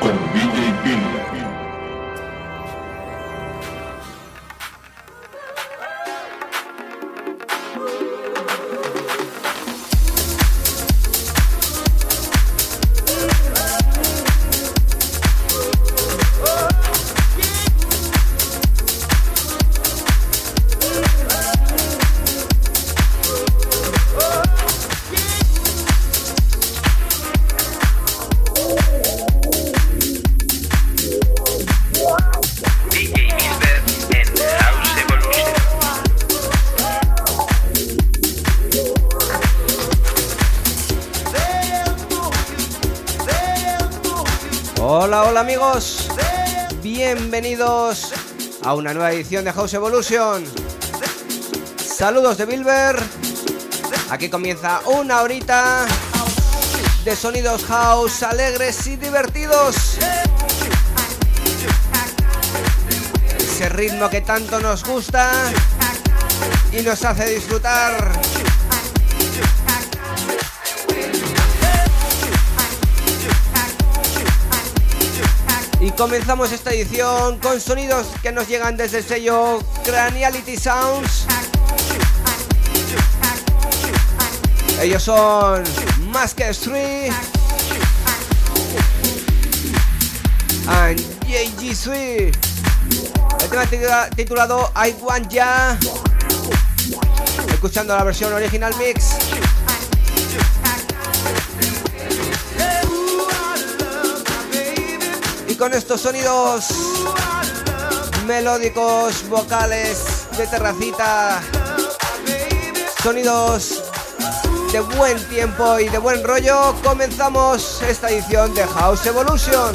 con DJ Bill. bienvenidos a una nueva edición de House Evolution. Saludos de Bilber. Aquí comienza una horita de sonidos house alegres y divertidos. Ese ritmo que tanto nos gusta y nos hace disfrutar. Comenzamos esta edición con sonidos que nos llegan desde el sello Craniality Sounds. Ellos son Mask 3 and JG3. El tema titulado I Want Ya. Escuchando la versión original mix. Con estos sonidos melódicos, vocales de terracita, sonidos de buen tiempo y de buen rollo, comenzamos esta edición de House Evolution.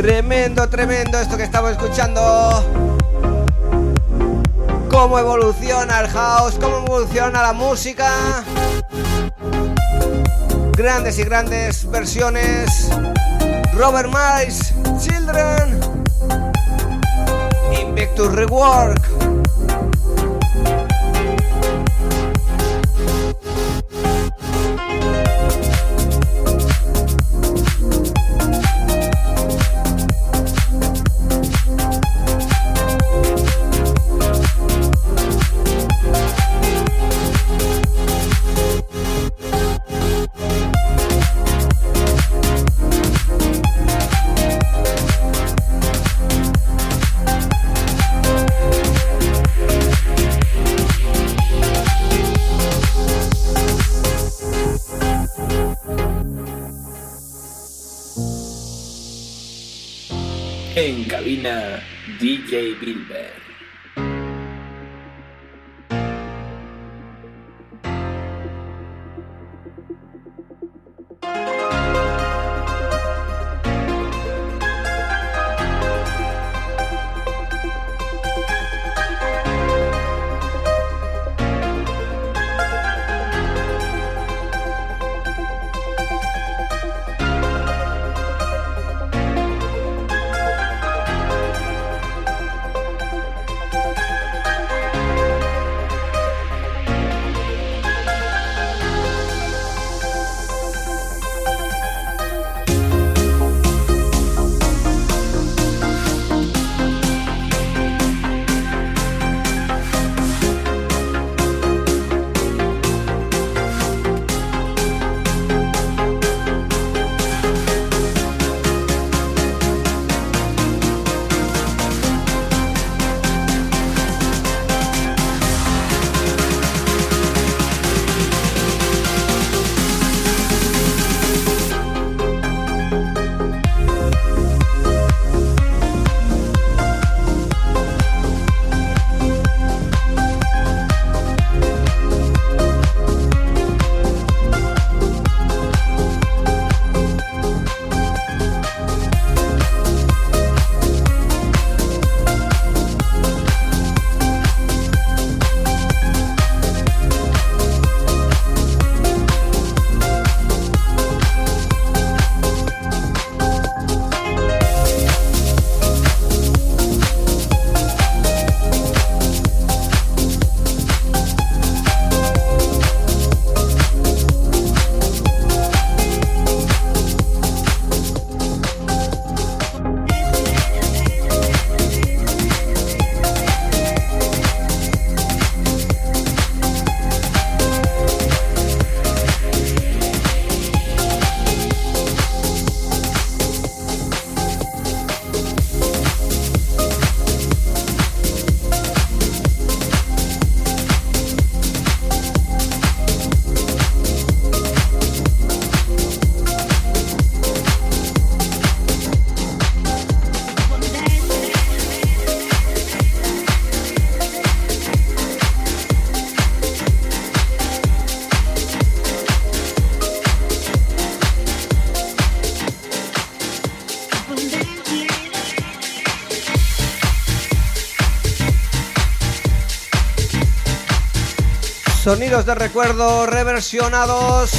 Tremendo, tremendo esto que estamos escuchando. Cómo evoluciona el house, cómo evoluciona la música. Grandes y grandes versiones. Robert Miles, Children. Invictus Rework. DJ Bilber. Sonidos de recuerdo reversionados.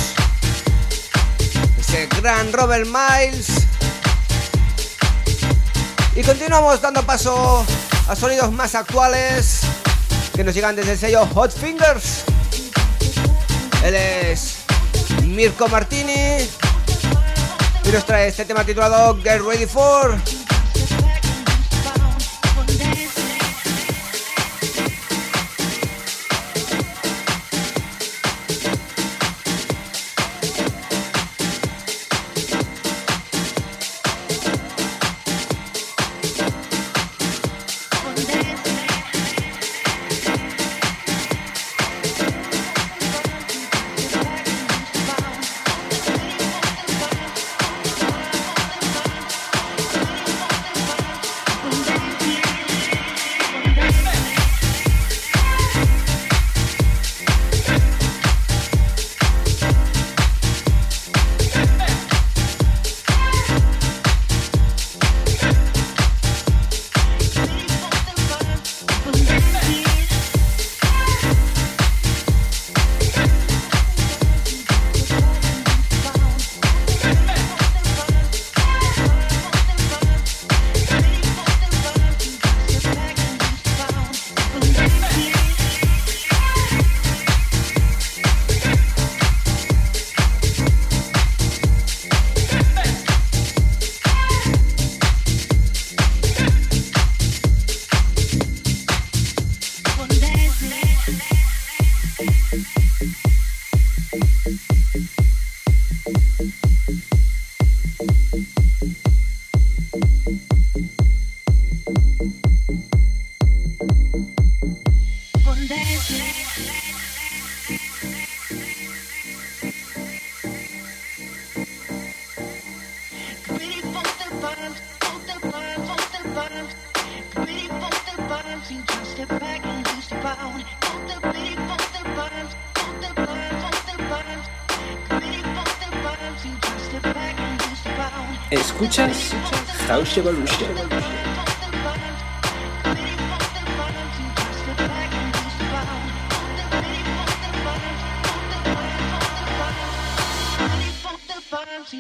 Ese gran Robert Miles. Y continuamos dando paso a sonidos más actuales que nos llegan desde el sello Hot Fingers. Él es Mirko Martini y nos trae este tema titulado Get Ready For. House Evolution.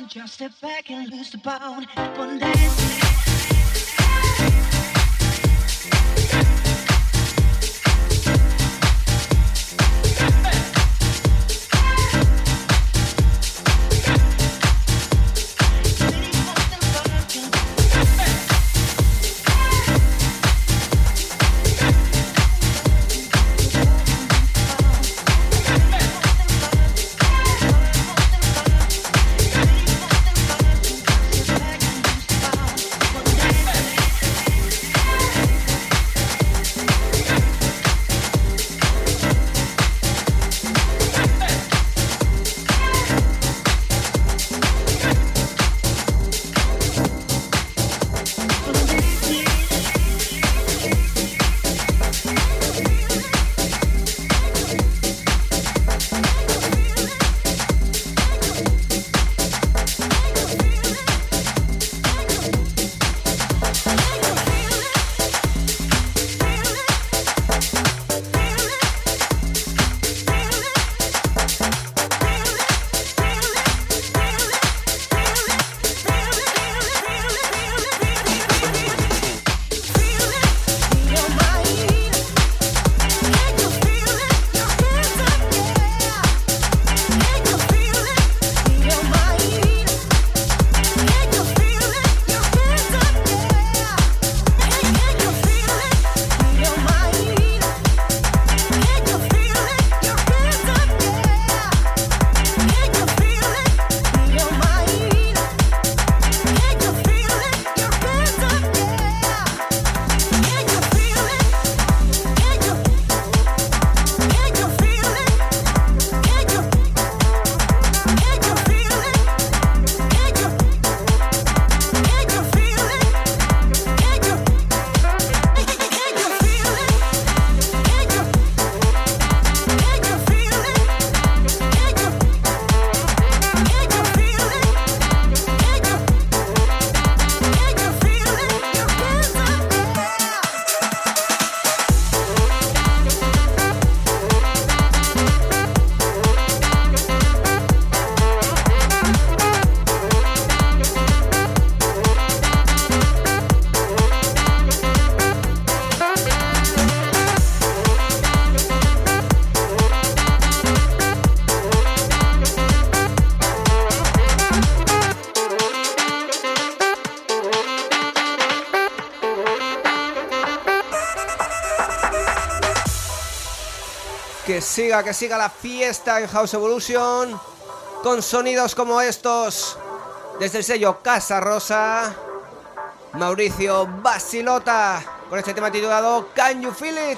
Just step back and lose the bound. One dance. Que siga la fiesta en House Evolution con sonidos como estos desde el sello Casa Rosa. Mauricio Basilota con este tema titulado Can You Feel It?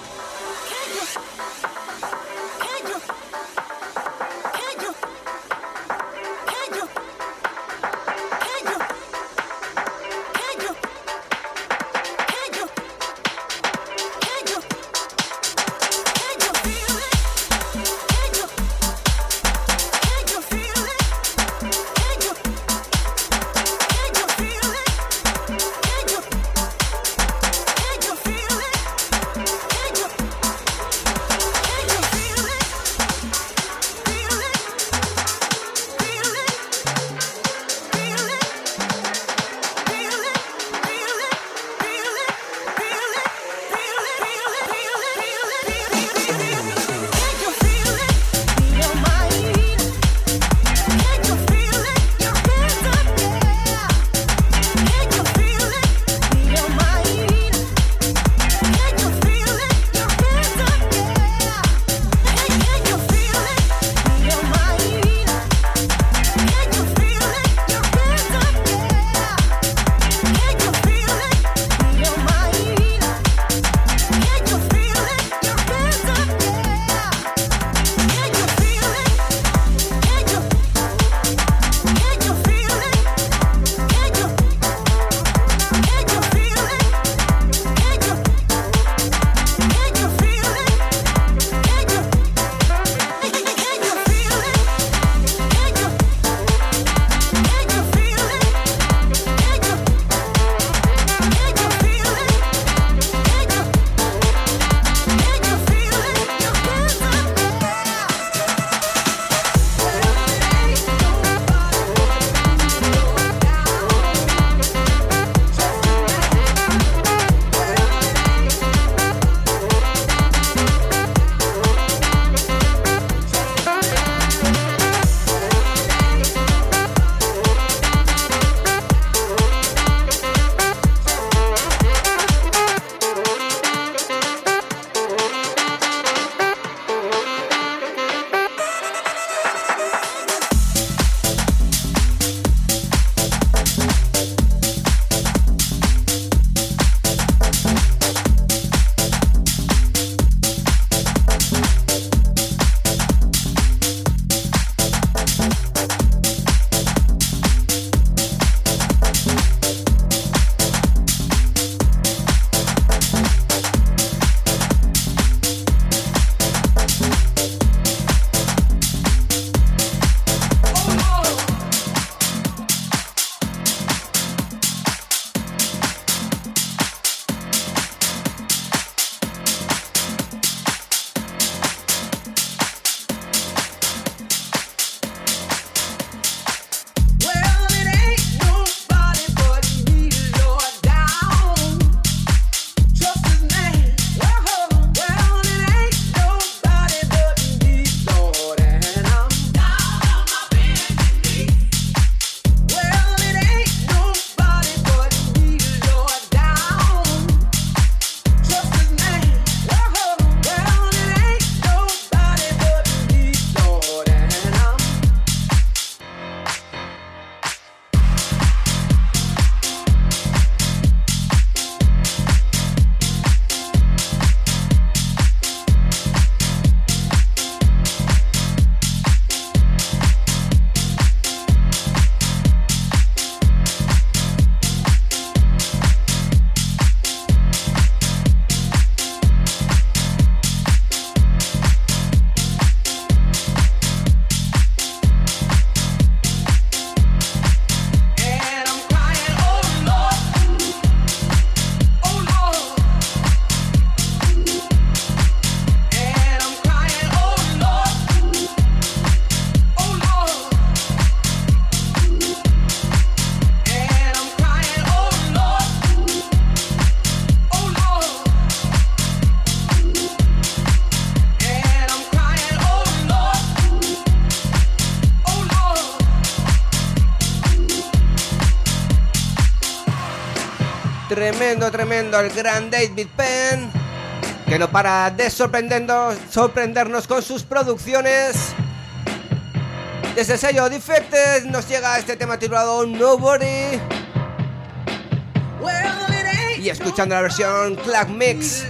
Tremendo, tremendo, el gran David Penn. que no para de sorprendernos, con sus producciones. Desde el sello Defected nos llega este tema titulado Nobody. Y escuchando la versión Clack Mix.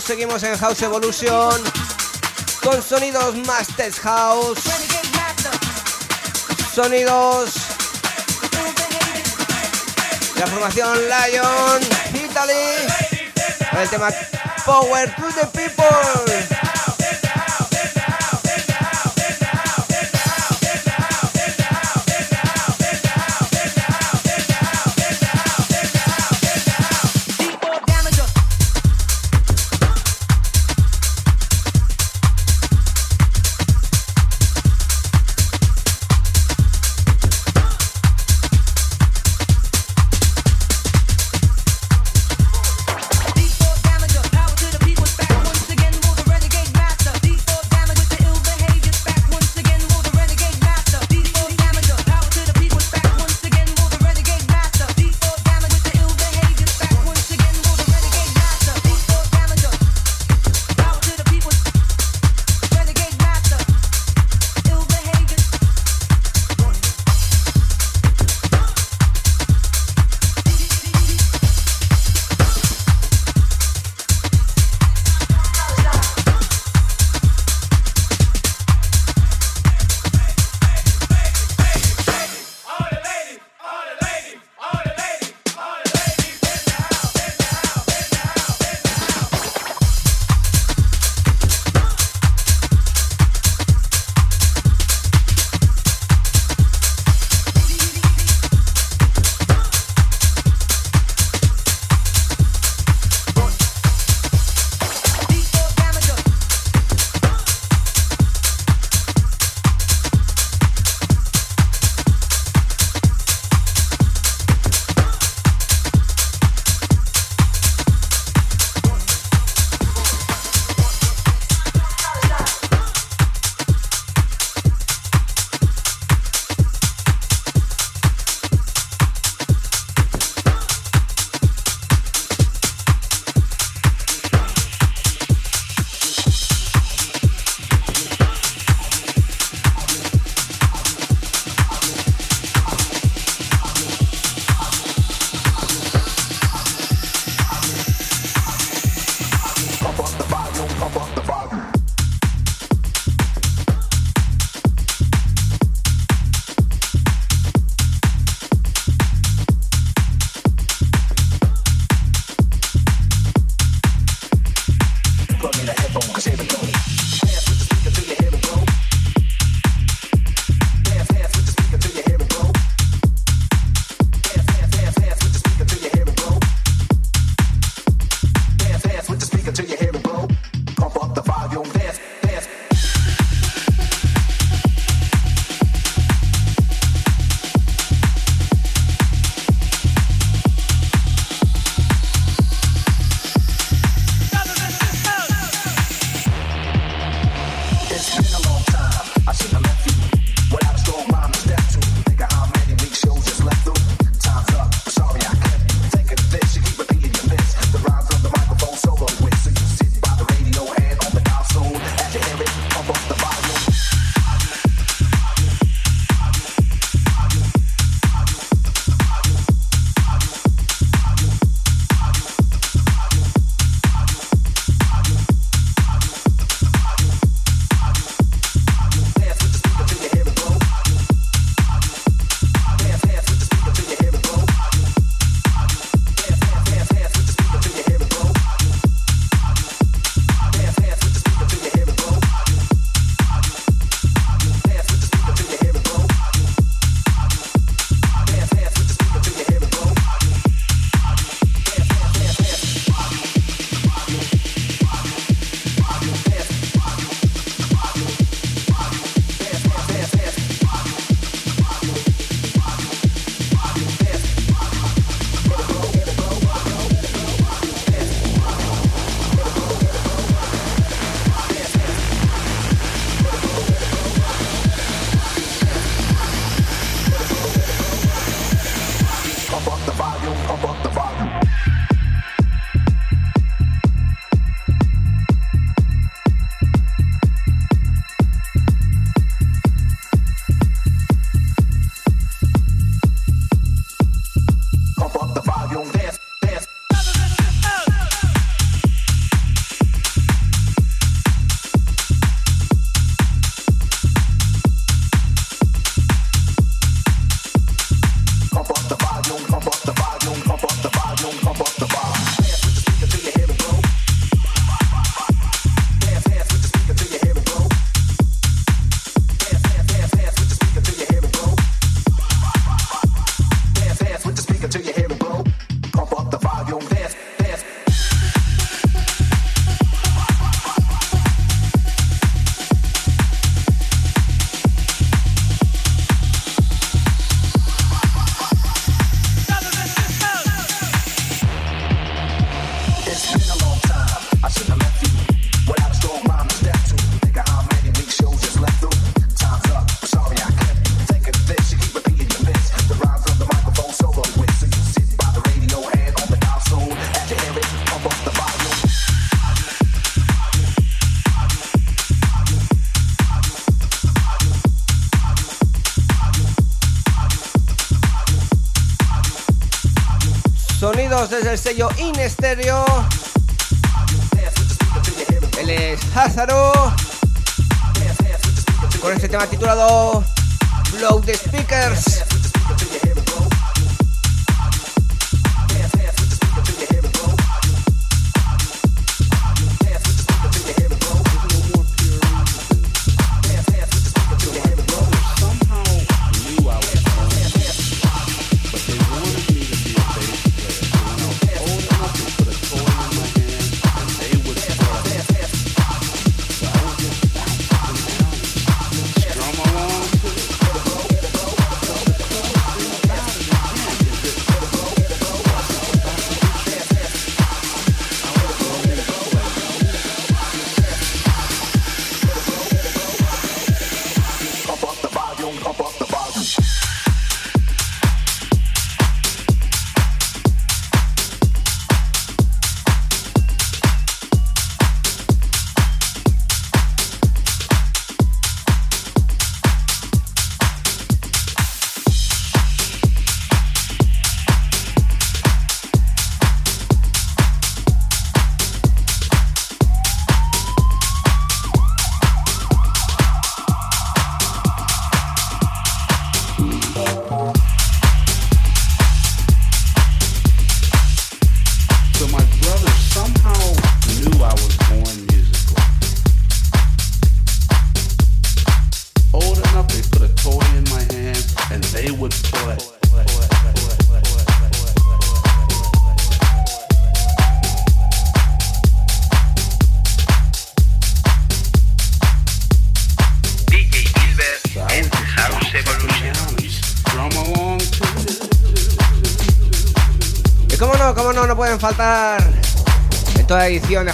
Seguimos, en House Evolution con sonidos Masters House. Sonidos la formación Lion Italy. El tema Power to the People. Desde el sello In Stereo. Él es Hazaro. Con este tema titulado Blow the Speakers.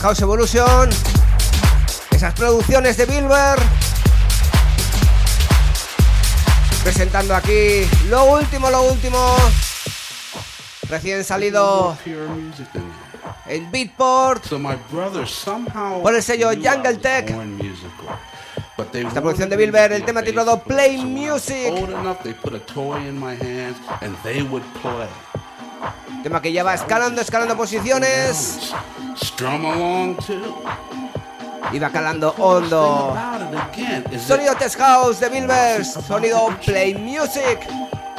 House Evolution. Esas producciones de Bilber. Presentando aquí lo último, lo último. Recién salido en Beatport. Por el sello Jungle Tech. esta producción de Bilber, el tema titulado Play Music Tema que ya va escalando, escalando posiciones. Y va calando hondo. Sonido Test House de Bilbers. Sonido Play Music.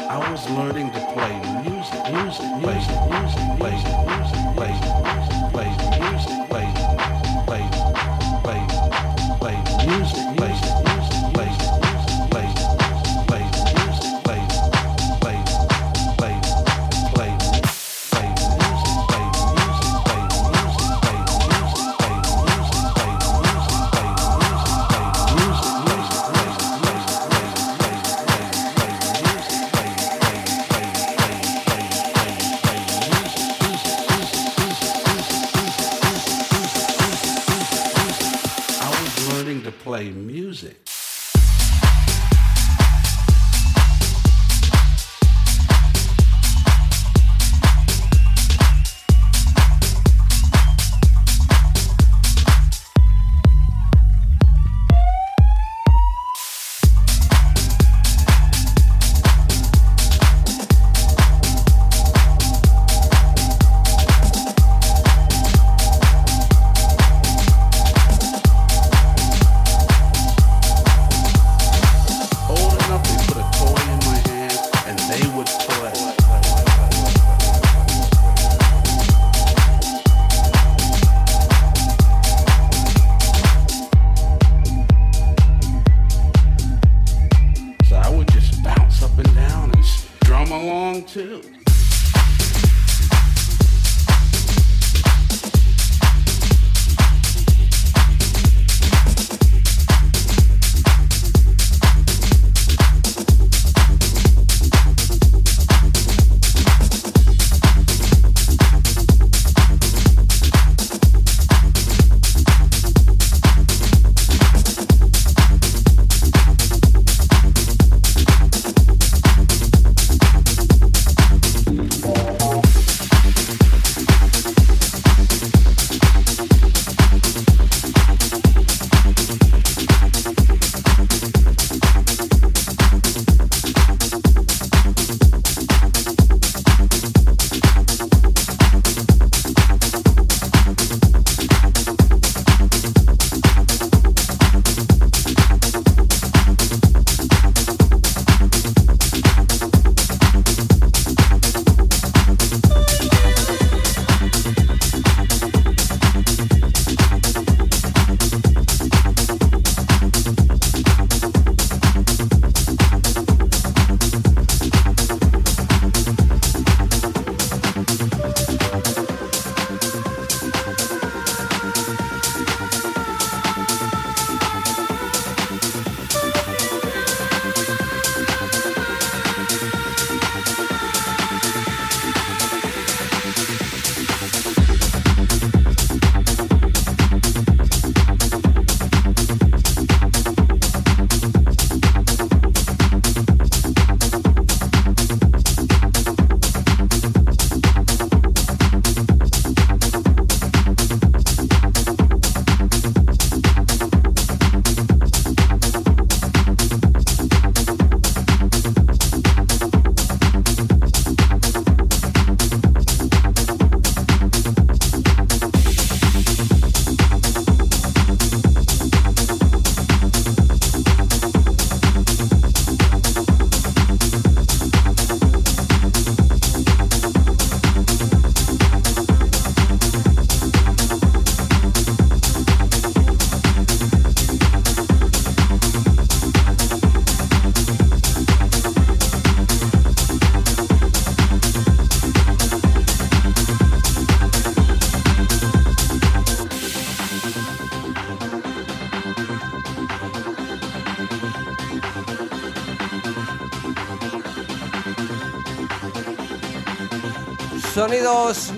I was learning play music, music, music,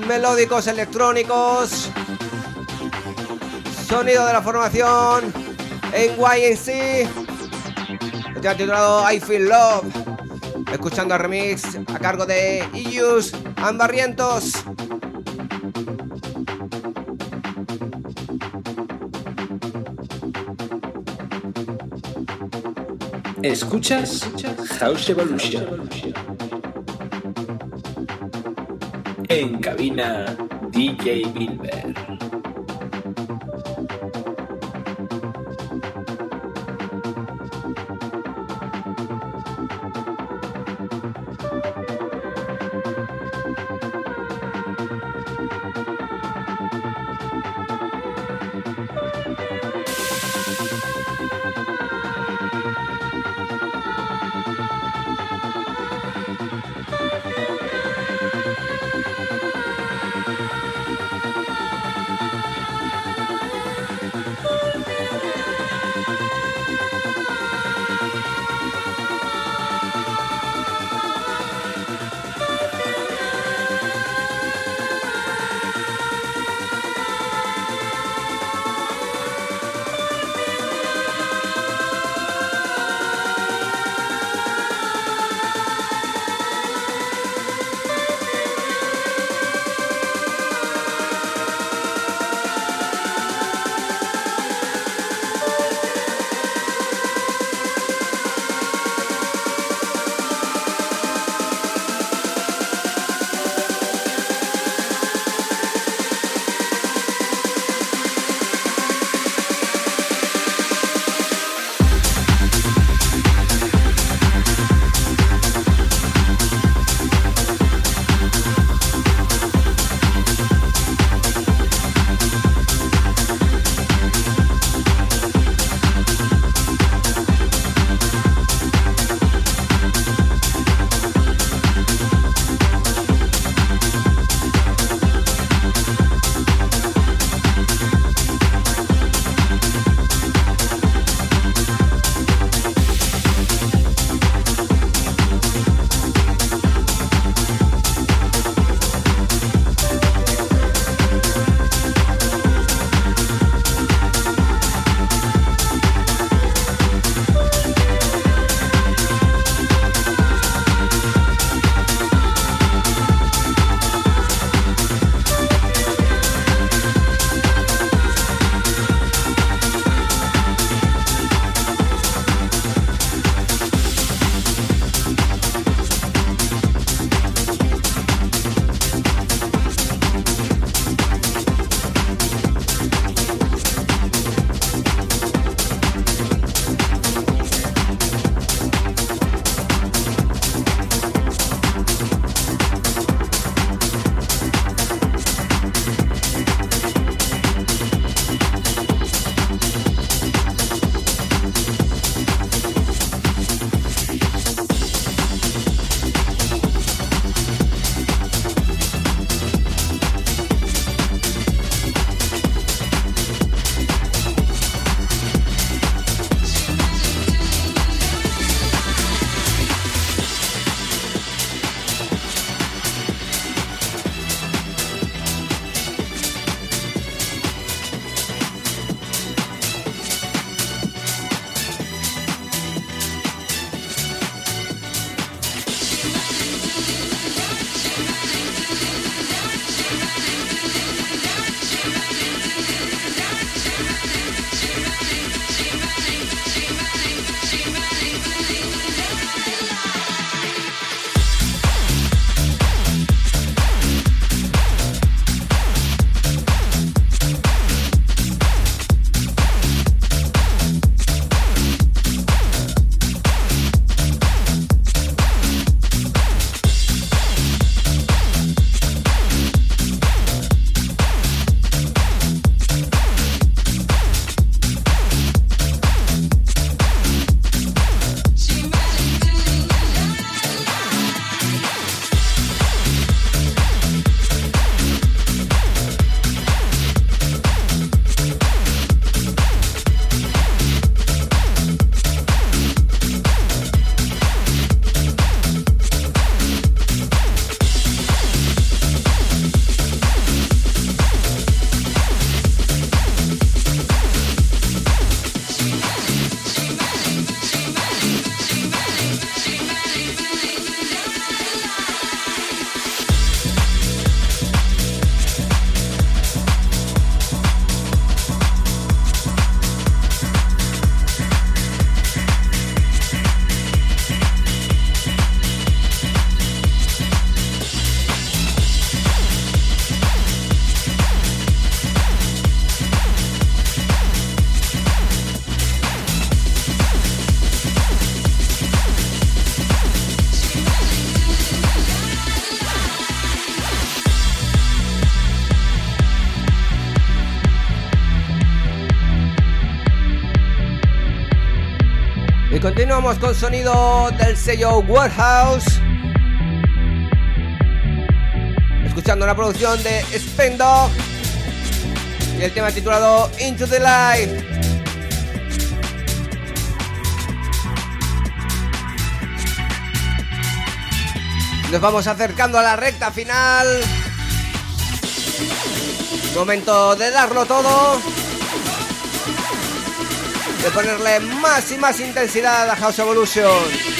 melódicos electrónicos. Sonido de la formación en YNC. Ya titulado I Feel Love. Escuchando el remix a cargo de Ius Ambarrientos. Escuchas House Evolution. En cabina DJ Bilber. Continuamos con sonido del sello Warehouse. Escuchando una producción de Spendog y el tema titulado Into the Light. Nos vamos acercando a la recta final. Momento de darlo todo. De ponerle más y más intensidad a House Evolution.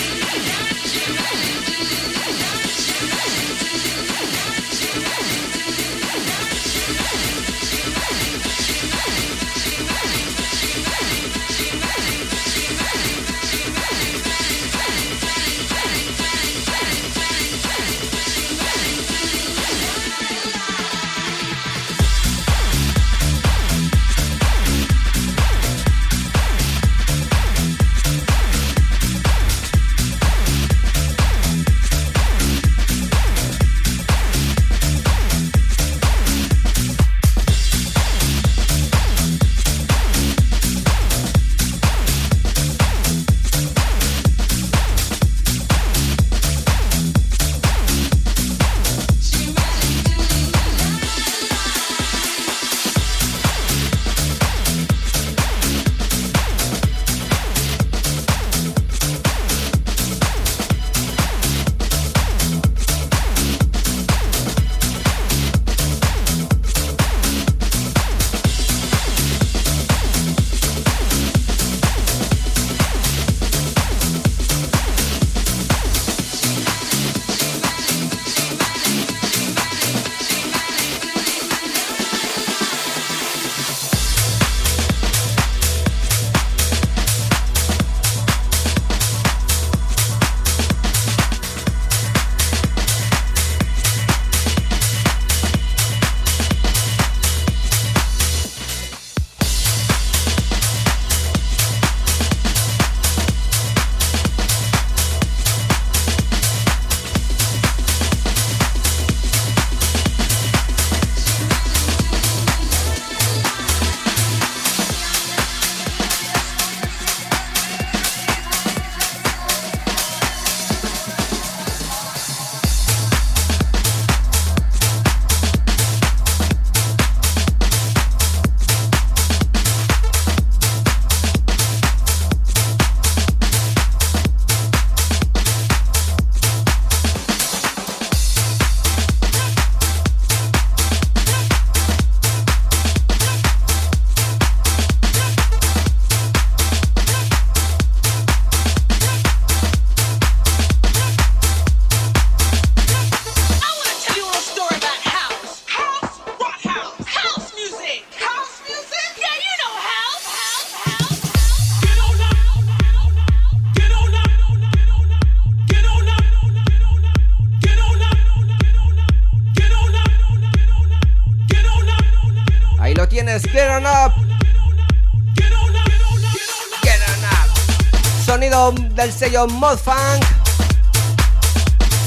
Del sello Modfunk.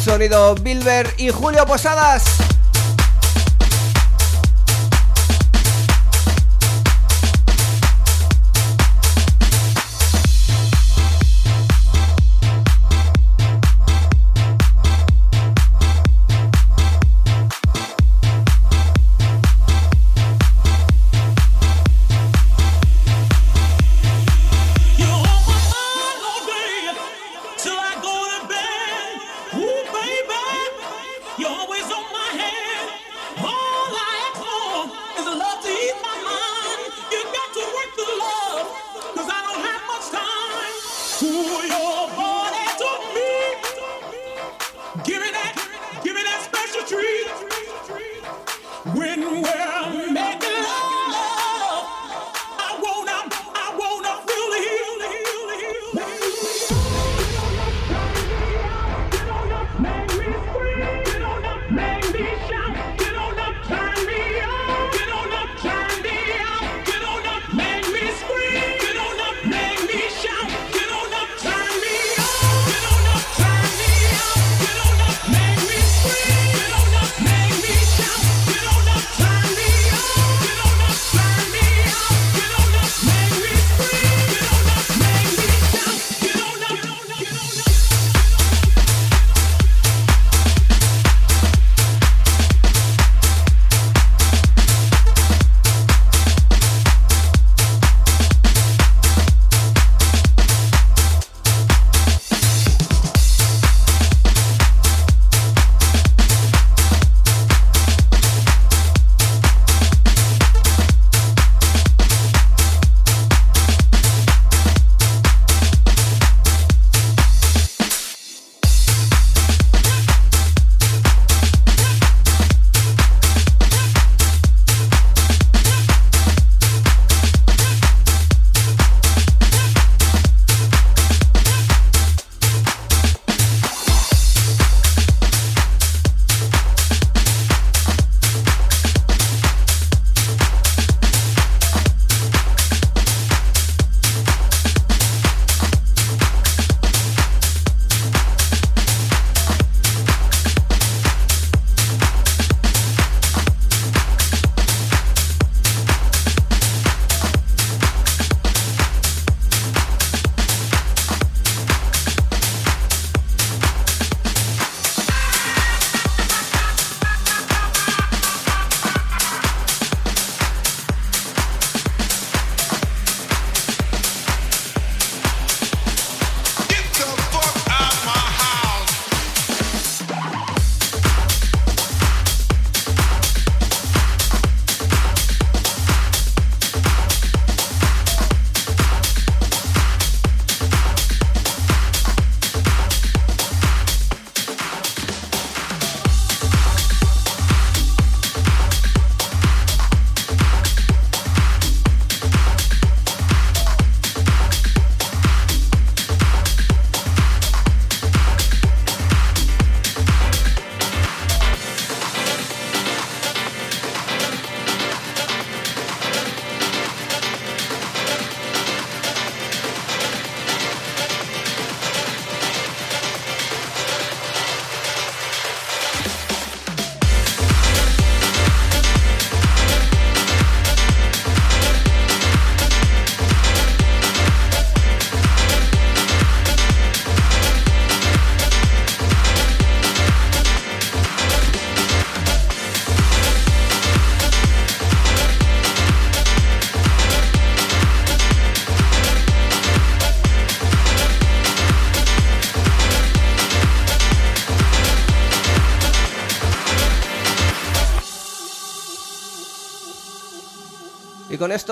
Sonido Bilber y Julio Posadas.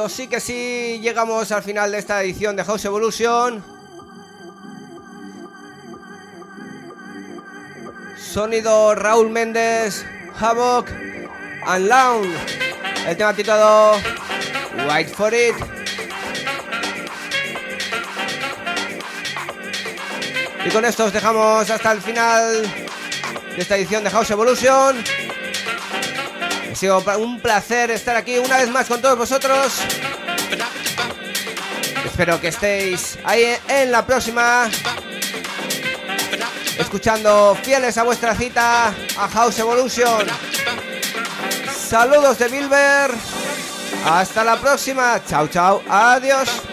Sí que sí llegamos al final de esta edición de House Evolution. Sonido Raúl Méndez, Havoc and Lounge. El tema titulado White for It. Y con esto os dejamos hasta el final de esta edición de House Evolution. Ha sido un placer estar aquí una vez más con todos vosotros. Espero que estéis ahí en la próxima. Escuchando fieles a vuestra cita a House Evolution. Saludos de Bilber. Hasta la próxima. Chao, chao. Adiós.